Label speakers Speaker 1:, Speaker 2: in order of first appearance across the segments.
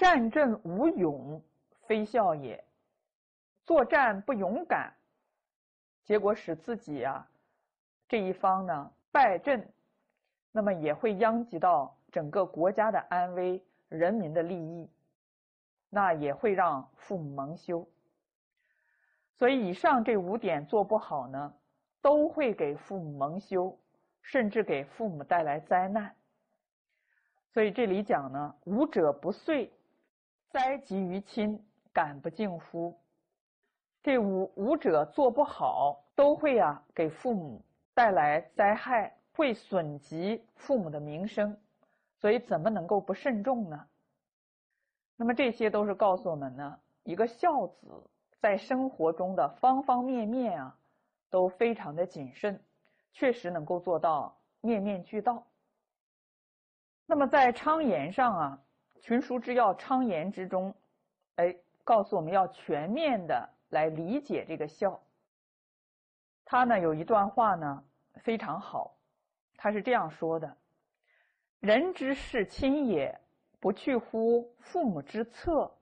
Speaker 1: 战阵无勇，非孝也。作战不勇敢，结果使自己啊这一方呢败阵，那么也会殃及到整个国家的安危、人民的利益，那也会让父母蒙羞。所以，以上这五点做不好呢，都会给父母蒙羞，甚至给父母带来灾难。所以这里讲呢，五者不遂，灾及于亲，感不敬乎。这五五者做不好，都会啊给父母带来灾害，会损及父母的名声，所以怎么能够不慎重呢？那么这些都是告诉我们呢，一个孝子在生活中的方方面面啊，都非常的谨慎，确实能够做到面面俱到。那么在昌言上啊，《群书之要》昌言之中，哎，告诉我们要全面的。来理解这个孝，他呢有一段话呢非常好，他是这样说的：“人之视亲也，不去乎父母之侧，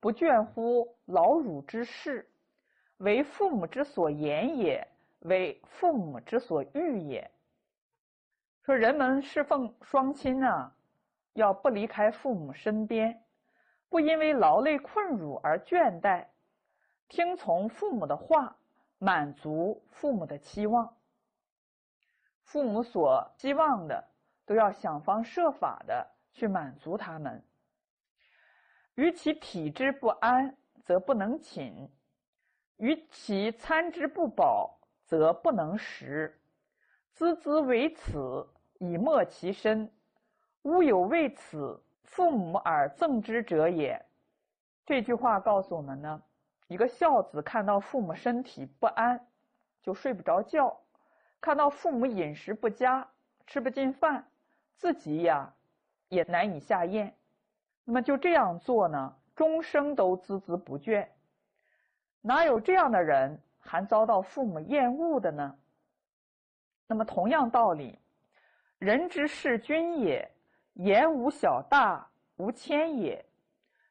Speaker 1: 不倦乎老乳之事，为父母之所言也，为父母之所欲也。”说人们侍奉双亲啊，要不离开父母身边，不因为劳累困辱而倦怠。听从父母的话，满足父母的期望。父母所希望的，都要想方设法的去满足他们。与其体之不安，则不能寝；与其餐之不饱，则不能食。孜孜为此，以没其身。吾有为此父母而赠之者也。这句话告诉我们呢。一个孝子看到父母身体不安，就睡不着觉；看到父母饮食不佳，吃不进饭，自己呀也难以下咽。那么就这样做呢，终生都孜孜不倦。哪有这样的人还遭到父母厌恶的呢？那么同样道理，人之视君也，言无小大，无谦也；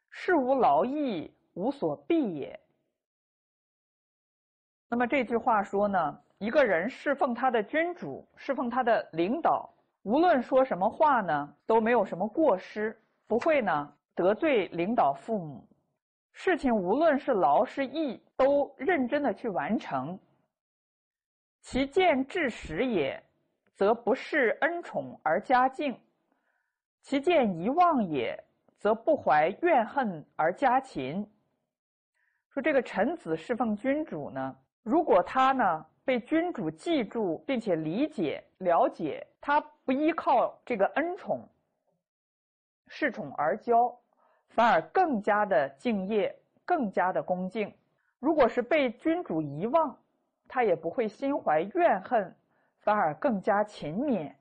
Speaker 1: 事无劳逸，无所避也。那么这句话说呢，一个人侍奉他的君主，侍奉他的领导，无论说什么话呢，都没有什么过失，不会呢得罪领导父母。事情无论是劳是逸，都认真的去完成。其见至实也，则不是恩宠而加敬；其见遗忘也，则不怀怨恨而加勤。说这个臣子侍奉君主呢？如果他呢被君主记住，并且理解了解，他不依靠这个恩宠、恃宠而骄，反而更加的敬业，更加的恭敬。如果是被君主遗忘，他也不会心怀怨恨，反而更加勤勉。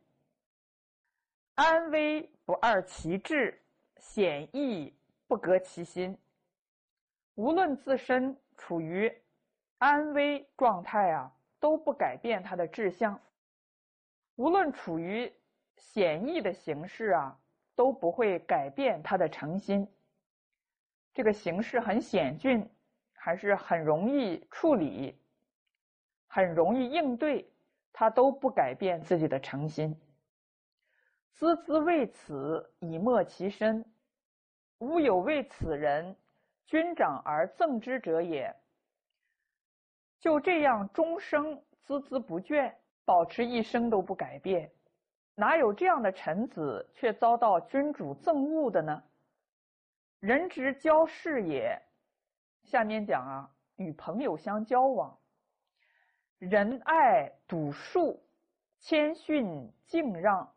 Speaker 1: 安危不二其志，险易不革其心。无论自身处于。安危状态啊，都不改变他的志向；无论处于险易的形势啊，都不会改变他的诚心。这个形势很险峻，还是很容易处理，很容易应对，他都不改变自己的诚心。孜孜为此，以没其身。吾有为此人，君长而赠之者也。就这样终生孜孜不倦，保持一生都不改变，哪有这样的臣子却遭到君主憎恶的呢？人之交事也，下面讲啊，与朋友相交往，仁爱笃恕，谦逊敬让，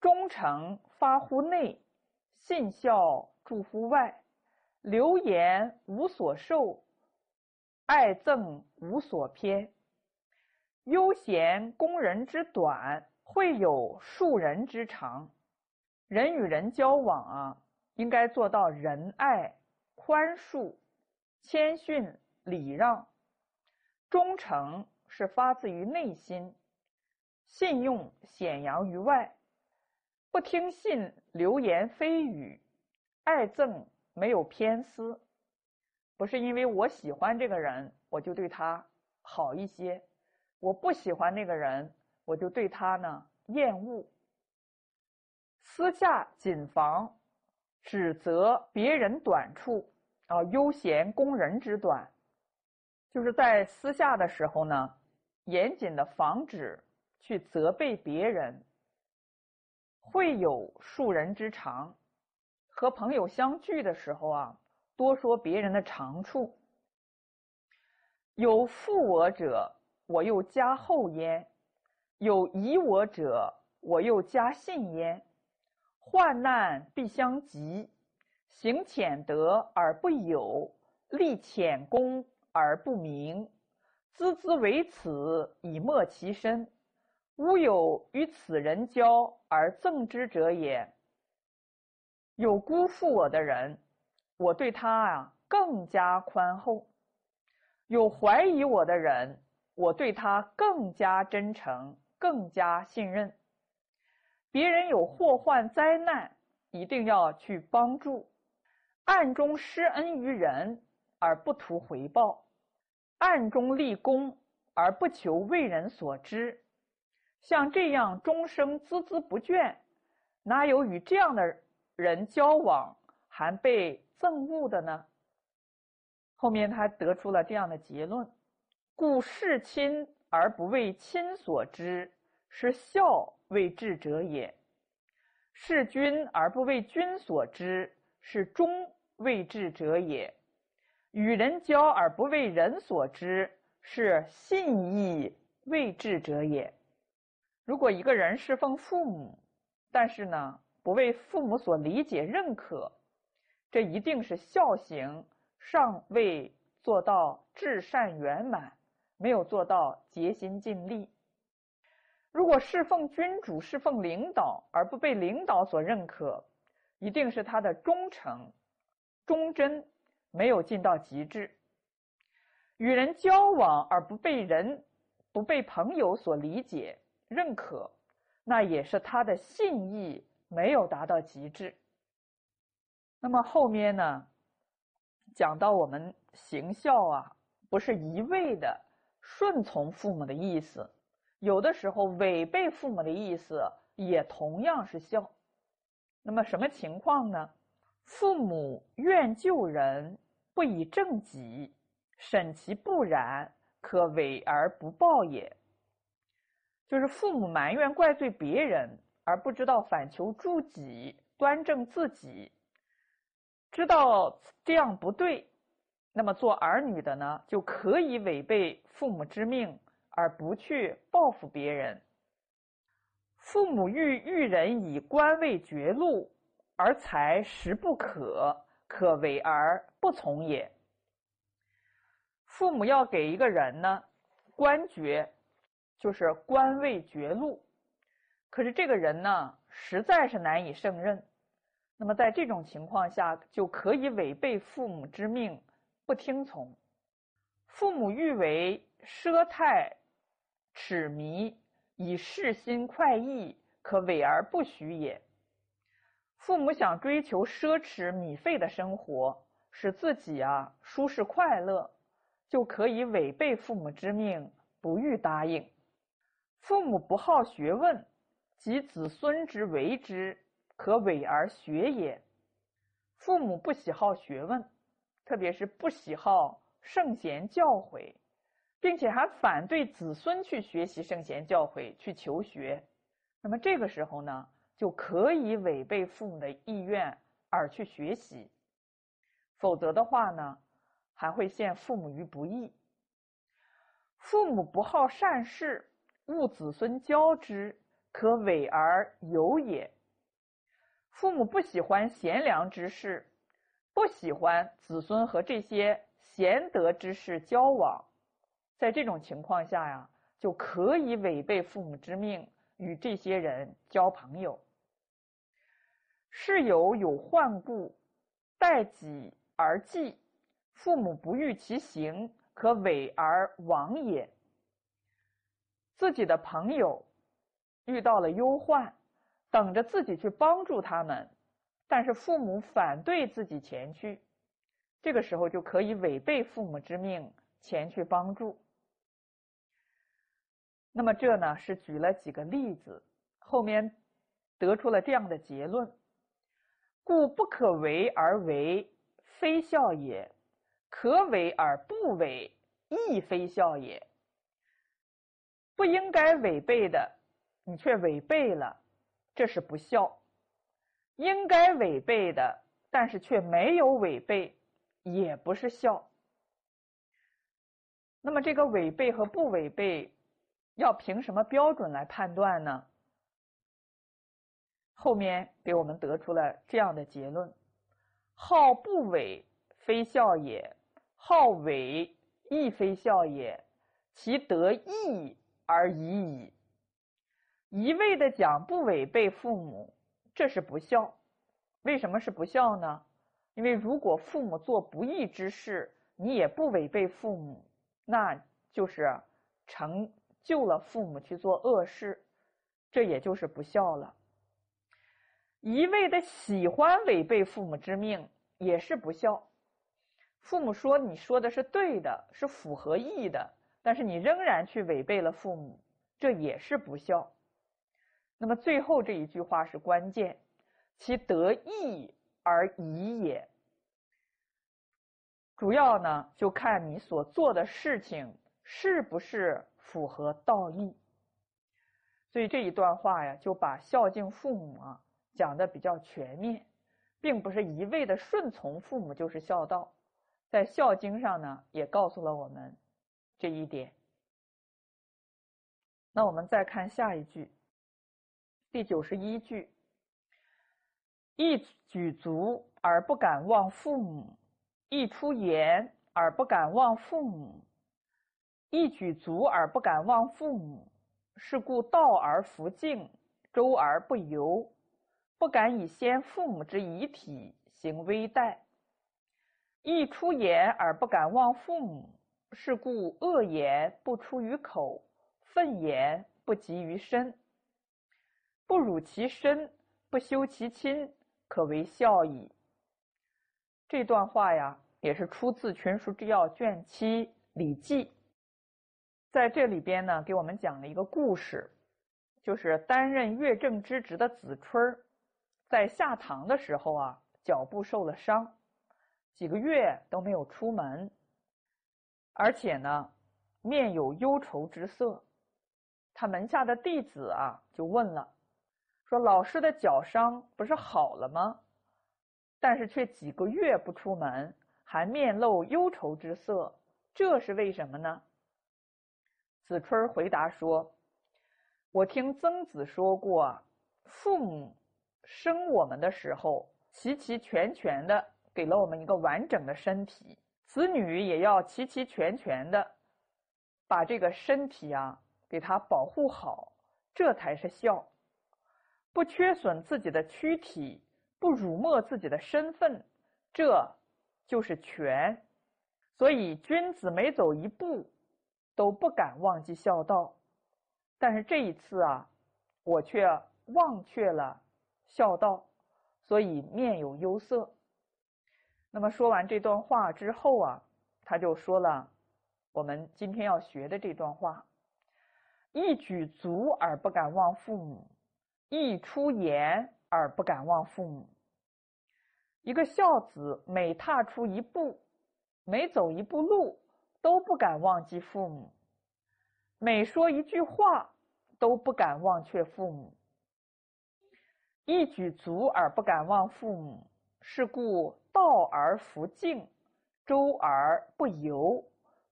Speaker 1: 忠诚发乎内，信孝助乎外，流言无所受。爱憎无所偏，悠闲攻人之短，会有恕人之长。人与人交往啊，应该做到仁爱、宽恕、谦逊、礼让。忠诚是发自于内心，信用显扬于外，不听信流言蜚语，爱憎没有偏私，不是因为我喜欢这个人，我就对他好一些；我不喜欢那个人，我就对他呢厌恶。私下谨防指责别人短处啊，悠闲攻人之短，就是在私下的时候呢，严谨的防止去责备别人。会有数人之长，和朋友相聚的时候啊，多说别人的长处。有负我者，我又加厚焉；有疑我者，我又加信焉。患难必相及，行浅德而不有，立浅功而不明，孜孜为此以没其身。吾有与此人交而赠之者也。有辜负我的人，我对他啊更加宽厚；有怀疑我的人，我对他更加真诚，更加信任。别人有祸患灾难，一定要去帮助；暗中施恩于人而不图回报，暗中立功而不求为人所知。像这样终生孜孜不倦，哪有与这样的人交往还被憎恶的呢？后面他得出了这样的结论：故事亲而不为亲所知，是孝为智者也；事君而不为君所知，是忠为智者也；与人交而不为人所知，是信义为智者也。如果一个人侍奉父母，但是呢不为父母所理解认可，这一定是孝行尚未做到至善圆满，没有做到竭心尽力。如果侍奉君主、侍奉领导而不被领导所认可，一定是他的忠诚、忠贞没有尽到极致。与人交往而不被人、不被朋友所理解。认可，那也是他的信义没有达到极致。那么后面呢，讲到我们行孝啊，不是一味的顺从父母的意思，有的时候违背父母的意思也同样是孝。那么什么情况呢？父母愿救人，不以正己，审其不然，可委而不报也。就是父母埋怨怪罪别人，而不知道反求诸己，端正自己，知道这样不对，那么做儿女的呢，就可以违背父母之命，而不去报复别人。父母欲育人以官位绝禄，而才实不可，可为而不从也。父母要给一个人呢，官爵。就是官位绝禄，可是这个人呢，实在是难以胜任。那么在这种情况下，就可以违背父母之命，不听从。父母欲为奢泰侈靡，以事心快意，可委而不许也。父母想追求奢侈米费的生活，使自己啊舒适快乐，就可以违背父母之命，不予答应。父母不好学问，及子孙之为之，可委而学也。父母不喜好学问，特别是不喜好圣贤教诲，并且还反对子孙去学习圣贤教诲去求学，那么这个时候呢，就可以违背父母的意愿而去学习，否则的话呢，还会陷父母于不义。父母不好善事。勿子孙交之，可委而有也。父母不喜欢贤良之士，不喜欢子孙和这些贤德之士交往，在这种情况下呀，就可以违背父母之命，与这些人交朋友。事有有患故，待己而济，父母不欲其行，可委而亡也。自己的朋友遇到了忧患，等着自己去帮助他们，但是父母反对自己前去，这个时候就可以违背父母之命前去帮助。那么这呢是举了几个例子，后面得出了这样的结论：故不可为而为，非孝也；可为而不为，亦非孝也。不应该违背的，你却违背了，这是不孝；应该违背的，但是却没有违背，也不是孝。那么这个违背和不违背。要凭什么标准来判断呢？后面给我们得出了这样的结论：好不违，非孝也；好违，亦非孝也。其得义而已矣。一味的讲不违背父母，这是不孝。为什么是不孝呢？因为如果父母做不义之事，你也不违背父母，那就是成。就了父母去做恶事，这也就是不孝了。一味的喜欢违背父母之命，也是不孝。父母说你说的是对的，是符合义的，但是你仍然去违背了父母，这也是不孝。那么最后这一句话是关键，其得义而已也。主要呢，就看你所做的事情是不是。符合道义，所以这一段话呀，就把孝敬父母啊讲的比较全面，并不是一味的顺从父母就是孝道，在《孝经》上呢也告诉了我们这一点。那我们再看下一句，第九十一句：一举足而不敢忘父母，一出言而不敢忘父母。一举足而不敢忘父母，是故道而弗敬，周而不游，不敢以先父母之遗体行微待。一出言而不敢忘父母，是故恶言不出于口，愤言不及于身。不辱其身，不修其亲，可为孝矣。这段话呀，也是出自《群书之要》卷七《礼记》。在这里边呢，给我们讲了一个故事，就是担任乐正之职的子春在下堂的时候啊，脚部受了伤，几个月都没有出门，而且呢，面有忧愁之色。他门下的弟子啊，就问了，说：“老师的脚伤不是好了吗？但是却几个月不出门，还面露忧愁之色，这是为什么呢？”子春回答说：“我听曾子说过，父母生我们的时候，齐齐全全的给了我们一个完整的身体，子女也要齐齐全全的把这个身体啊给他保护好，这才是孝。不缺损自己的躯体，不辱没自己的身份，这就是全。所以君子每走一步。”都不敢忘记孝道，但是这一次啊，我却忘却了孝道，所以面有忧色。那么说完这段话之后啊，他就说了我们今天要学的这段话：一举足而不敢忘父母，一出言而不敢忘父母。一个孝子每踏出一步，每走一步路。都不敢忘记父母，每说一句话都不敢忘却父母。一举足而不敢忘父母，是故道而弗敬，周而不游，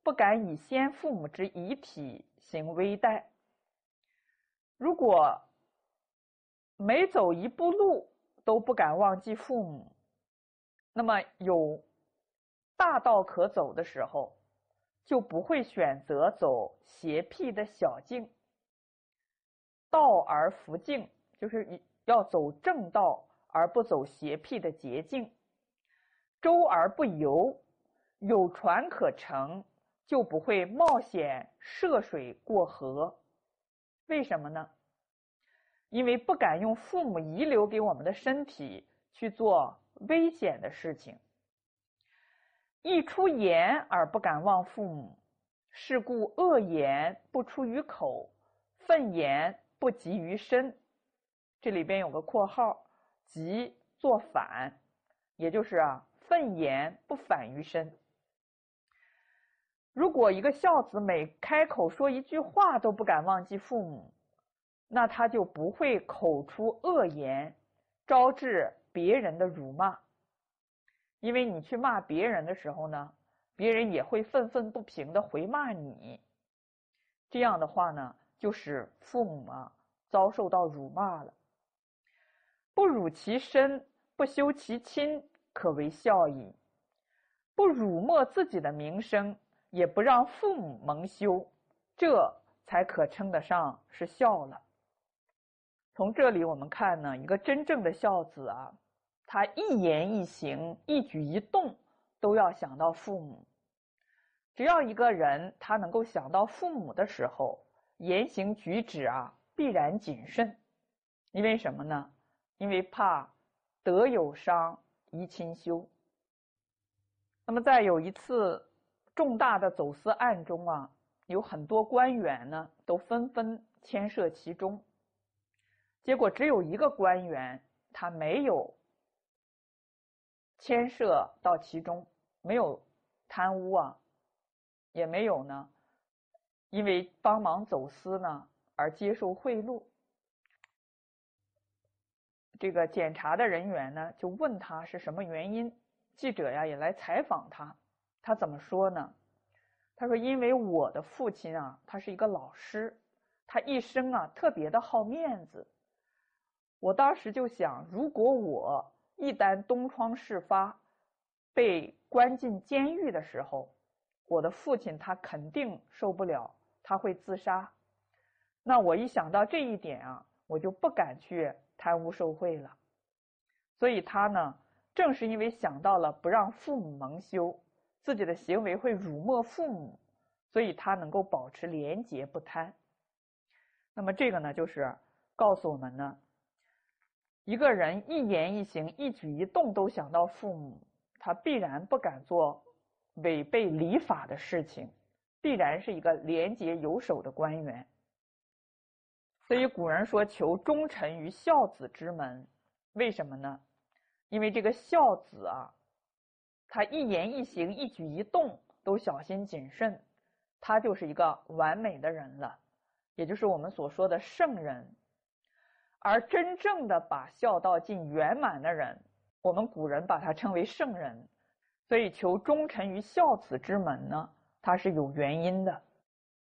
Speaker 1: 不敢以先父母之遗体行微待。如果每走一步路都不敢忘记父母，那么有大道可走的时候。就不会选择走邪僻的小径，道而弗径，就是要走正道而不走邪僻的捷径。舟而不游，有船可乘，就不会冒险涉水过河。为什么呢？因为不敢用父母遗留给我们的身体去做危险的事情。一出言而不敢忘父母，是故恶言不出于口，愤言不及于身。这里边有个括号，即作反，也就是啊，愤言不反于身。如果一个孝子每开口说一句话都不敢忘记父母，那他就不会口出恶言，招致别人的辱骂。因为你去骂别人的时候呢，别人也会愤愤不平的回骂你。这样的话呢，就使父母啊遭受到辱骂了。不辱其身，不修其亲，可为孝矣；不辱没自己的名声。也不让父母蒙羞，这才可称得上是孝了。从这里我们看呢，一个真正的孝子啊，他一言一行、一举一动都要想到父母。只要一个人他能够想到父母的时候，言行举止啊必然谨慎。因为什么呢？因为怕德有伤，贻亲修。那么在有一次。重大的走私案中啊，有很多官员呢都纷纷牵涉其中，结果只有一个官员他没有牵涉到其中，没有贪污啊，也没有呢，因为帮忙走私呢而接受贿赂。这个检查的人员呢就问他是什么原因，记者呀也来采访他。他怎么说呢？他说：“因为我的父亲啊，他是一个老师，他一生啊特别的好面子。我当时就想，如果我一旦东窗事发，被关进监狱的时候，我的父亲他肯定受不了，他会自杀。那我一想到这一点啊，我就不敢去贪污受贿了。所以他呢，正是因为想到了不让父母蒙羞。”自己的行为会辱没父母，所以他能够保持廉洁不贪。那么这个呢，就是告诉我们呢，一个人一言一行、一举一动都想到父母，他必然不敢做违背礼法的事情，必然是一个廉洁有守的官员。所以古人说：“求忠臣于孝子之门。”为什么呢？因为这个孝子啊。他一言一行、一举一动都小心谨慎，他就是一个完美的人了，也就是我们所说的圣人。而真正的把孝道尽圆满的人，我们古人把他称为圣人。所以，求忠臣于孝子之门呢，他是有原因的。